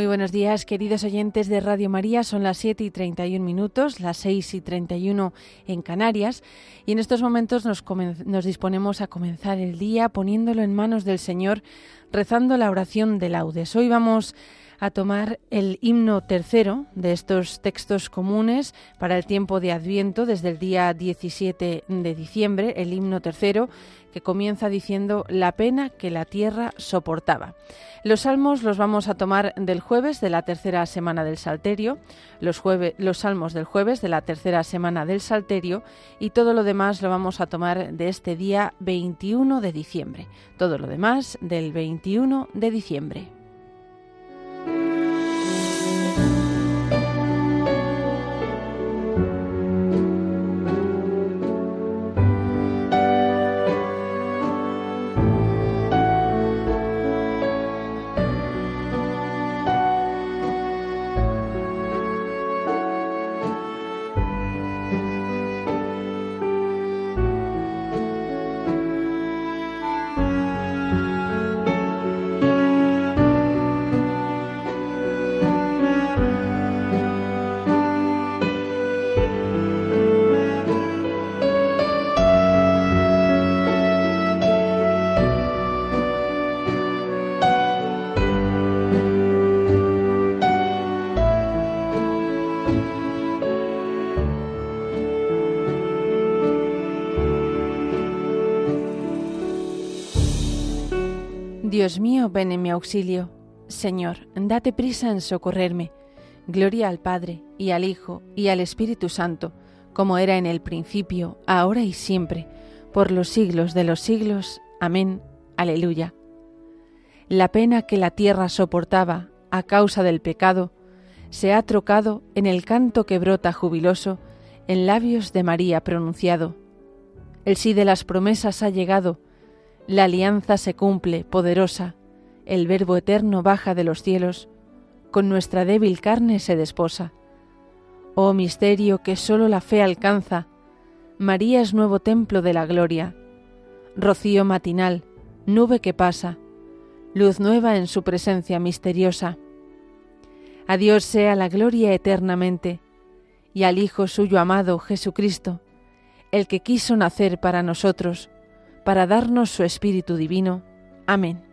Muy buenos días, queridos oyentes de Radio María. Son las 7 y 31 minutos, las 6 y 31 en Canarias. Y en estos momentos nos, disponemos a comenzar el día poniéndolo en manos del Señor, rezando la oración de laudes. Hoy vamos a tomar el himno tercero de estos textos comunes para el tiempo de Adviento desde el día 17 de diciembre, el himno tercero que comienza diciendo la pena que la tierra soportaba. Los salmos los vamos a tomar del jueves de la tercera semana del Salterio, los, los salmos del jueves de la tercera semana del Salterio y todo lo demás lo vamos a tomar de este día 21 de diciembre. Todo lo demás del 21 de diciembre. Dios mío, ven en mi auxilio. Señor, date prisa en socorrerme. Gloria al Padre, y al Hijo, y al Espíritu Santo, como era en el principio, ahora y siempre, por los siglos de los siglos. Amén. Aleluya. La pena que la tierra soportaba a causa del pecado se ha trocado en el canto que brota jubiloso en labios de María pronunciado. El sí de las promesas ha llegado, la alianza se cumple, poderosa, el Verbo eterno baja de los cielos, con nuestra débil carne se desposa. Oh misterio que sólo la fe alcanza, María es nuevo templo de la gloria, rocío matinal, nube que pasa, luz nueva en su presencia misteriosa. A Dios sea la gloria eternamente, y al Hijo suyo amado, Jesucristo, el que quiso nacer para nosotros, para darnos su Espíritu Divino. Amén.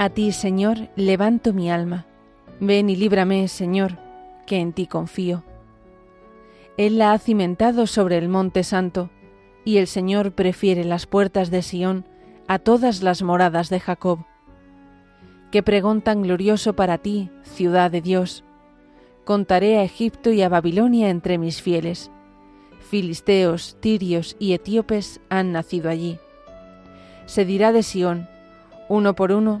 A ti, Señor, levanto mi alma. Ven y líbrame, Señor, que en ti confío. Él la ha cimentado sobre el monte santo, y el Señor prefiere las puertas de Sión a todas las moradas de Jacob. Qué pregón tan glorioso para ti, ciudad de Dios. Contaré a Egipto y a Babilonia entre mis fieles. Filisteos, tirios y etíopes han nacido allí. Se dirá de Sión, uno por uno,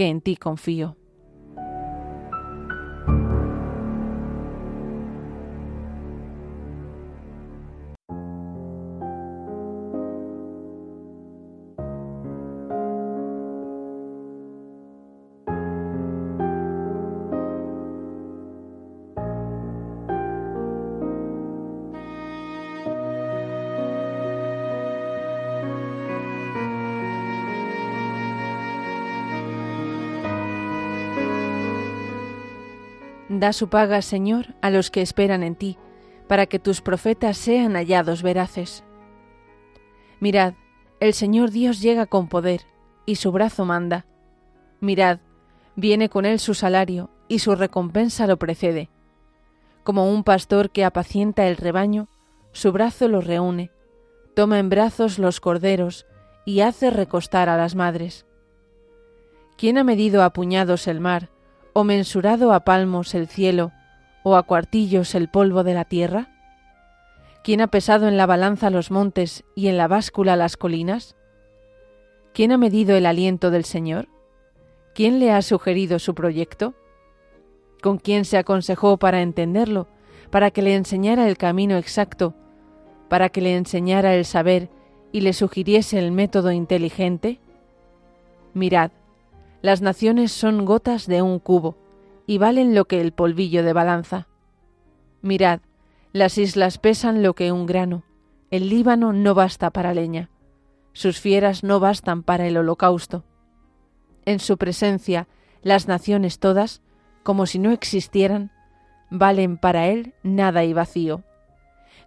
que en ti confío. Da su paga, Señor, a los que esperan en ti, para que tus profetas sean hallados veraces. Mirad, el Señor Dios llega con poder, y su brazo manda. Mirad, Viene con él su salario y su recompensa lo precede. Como un pastor que apacienta el rebaño, su brazo lo reúne, toma en brazos los corderos y hace recostar a las madres. ¿Quién ha medido a puñados el mar, o mensurado a palmos el cielo, o a cuartillos el polvo de la tierra? ¿Quién ha pesado en la balanza los montes y en la báscula las colinas? ¿Quién ha medido el aliento del Señor? ¿Quién le ha sugerido su proyecto? ¿Con quién se aconsejó para entenderlo, para que le enseñara el camino exacto, para que le enseñara el saber y le sugiriese el método inteligente? Mirad, las naciones son gotas de un cubo y valen lo que el polvillo de balanza. Mirad, las islas pesan lo que un grano, el Líbano no basta para leña, sus fieras no bastan para el holocausto. En su presencia, las naciones todas, como si no existieran, valen para él nada y vacío.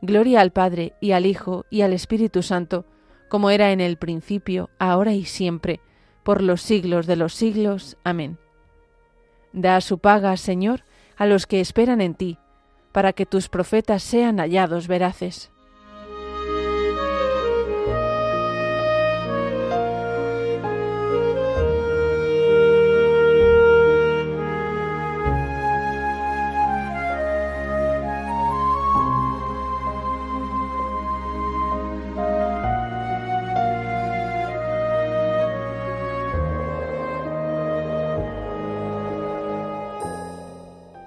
Gloria al Padre y al Hijo y al Espíritu Santo, como era en el principio, ahora y siempre, por los siglos de los siglos. Amén. Da su paga, Señor, a los que esperan en ti, para que tus profetas sean hallados veraces.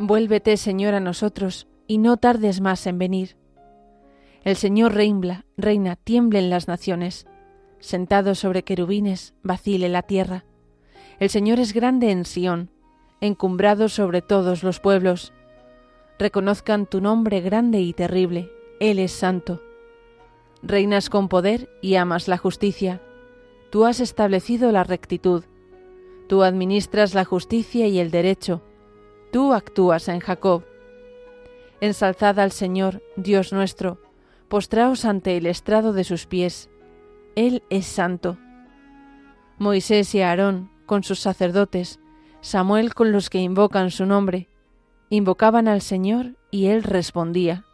Vuélvete, Señor, a nosotros, y no tardes más en venir. El Señor reina, reina, tiemblen las naciones. Sentado sobre querubines, vacile la tierra. El Señor es grande en Sión, encumbrado sobre todos los pueblos. Reconozcan tu nombre grande y terrible, Él es santo. Reinas con poder y amas la justicia. Tú has establecido la rectitud. Tú administras la justicia y el derecho. Tú actúas en Jacob. Ensalzad al Señor, Dios nuestro, postraos ante el estrado de sus pies. Él es santo. Moisés y Aarón, con sus sacerdotes, Samuel con los que invocan su nombre, invocaban al Señor y Él respondía.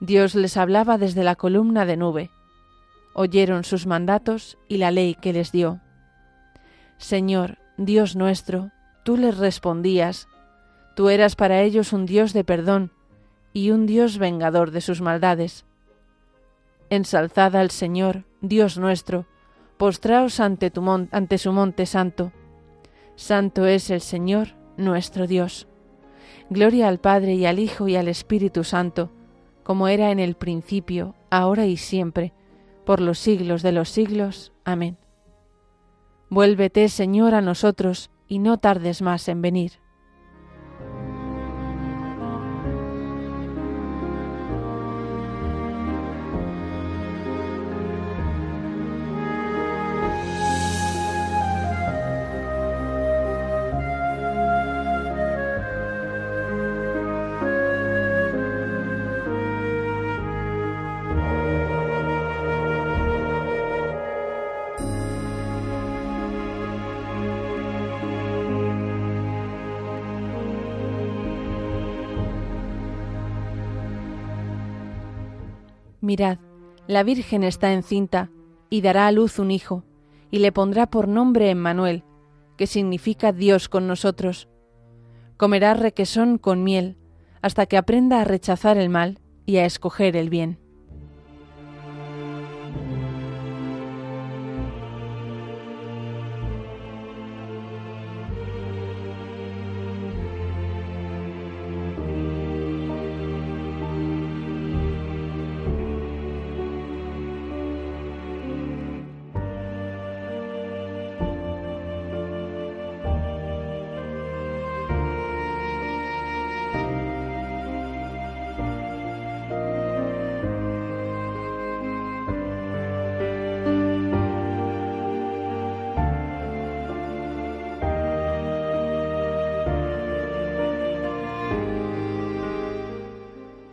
Dios les hablaba desde la columna de nube. Oyeron sus mandatos y la ley que les dio. Señor, Dios nuestro, tú les respondías. Tú eras para ellos un Dios de perdón y un Dios vengador de sus maldades. Ensalzad al Señor, Dios nuestro, postraos ante, ante su monte santo. Santo es el Señor, nuestro Dios. Gloria al Padre y al Hijo y al Espíritu Santo, como era en el principio, ahora y siempre, por los siglos de los siglos. Amén. Vuélvete, Señor, a nosotros, y no tardes más en venir. Mirad, la Virgen está encinta y dará a luz un hijo, y le pondrá por nombre Emmanuel, que significa Dios con nosotros. Comerá requesón con miel, hasta que aprenda a rechazar el mal y a escoger el bien.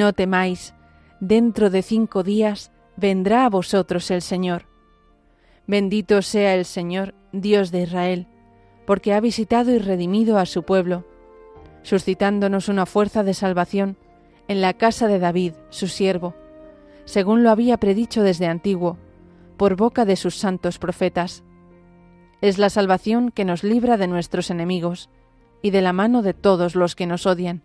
No temáis, dentro de cinco días vendrá a vosotros el Señor. Bendito sea el Señor, Dios de Israel, porque ha visitado y redimido a su pueblo, suscitándonos una fuerza de salvación en la casa de David, su siervo, según lo había predicho desde antiguo, por boca de sus santos profetas. Es la salvación que nos libra de nuestros enemigos y de la mano de todos los que nos odian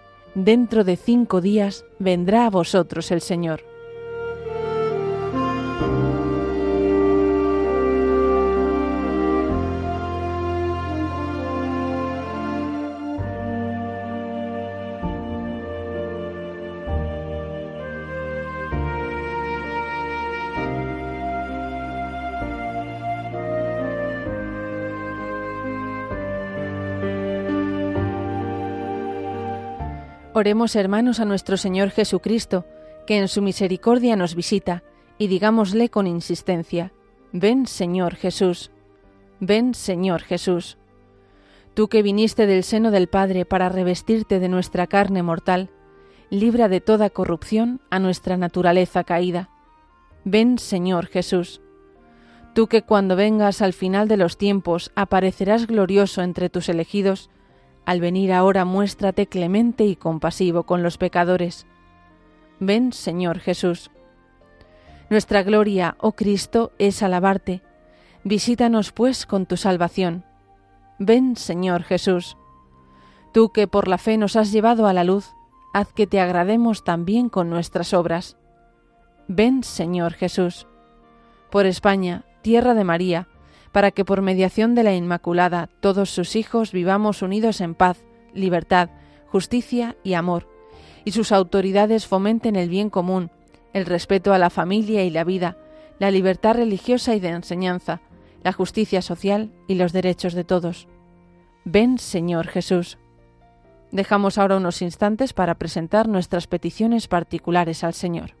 dentro de cinco días vendrá a vosotros el Señor. Oremos hermanos a nuestro Señor Jesucristo, que en su misericordia nos visita, y digámosle con insistencia, Ven Señor Jesús, ven Señor Jesús. Tú que viniste del seno del Padre para revestirte de nuestra carne mortal, libra de toda corrupción a nuestra naturaleza caída. Ven Señor Jesús. Tú que cuando vengas al final de los tiempos aparecerás glorioso entre tus elegidos, al venir ahora muéstrate clemente y compasivo con los pecadores. Ven, Señor Jesús. Nuestra gloria, oh Cristo, es alabarte. Visítanos, pues, con tu salvación. Ven, Señor Jesús. Tú que por la fe nos has llevado a la luz, haz que te agrademos también con nuestras obras. Ven, Señor Jesús. Por España, tierra de María, para que por mediación de la Inmaculada todos sus hijos vivamos unidos en paz, libertad, justicia y amor, y sus autoridades fomenten el bien común, el respeto a la familia y la vida, la libertad religiosa y de enseñanza, la justicia social y los derechos de todos. Ven, Señor Jesús. Dejamos ahora unos instantes para presentar nuestras peticiones particulares al Señor.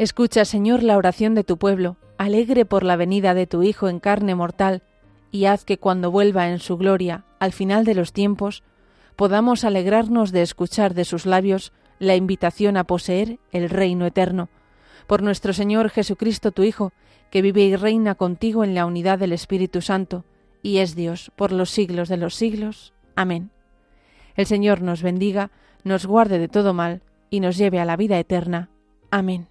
Escucha, Señor, la oración de tu pueblo, alegre por la venida de tu Hijo en carne mortal, y haz que cuando vuelva en su gloria, al final de los tiempos, podamos alegrarnos de escuchar de sus labios la invitación a poseer el reino eterno. Por nuestro Señor Jesucristo, tu Hijo, que vive y reina contigo en la unidad del Espíritu Santo, y es Dios por los siglos de los siglos. Amén. El Señor nos bendiga, nos guarde de todo mal, y nos lleve a la vida eterna. Amén.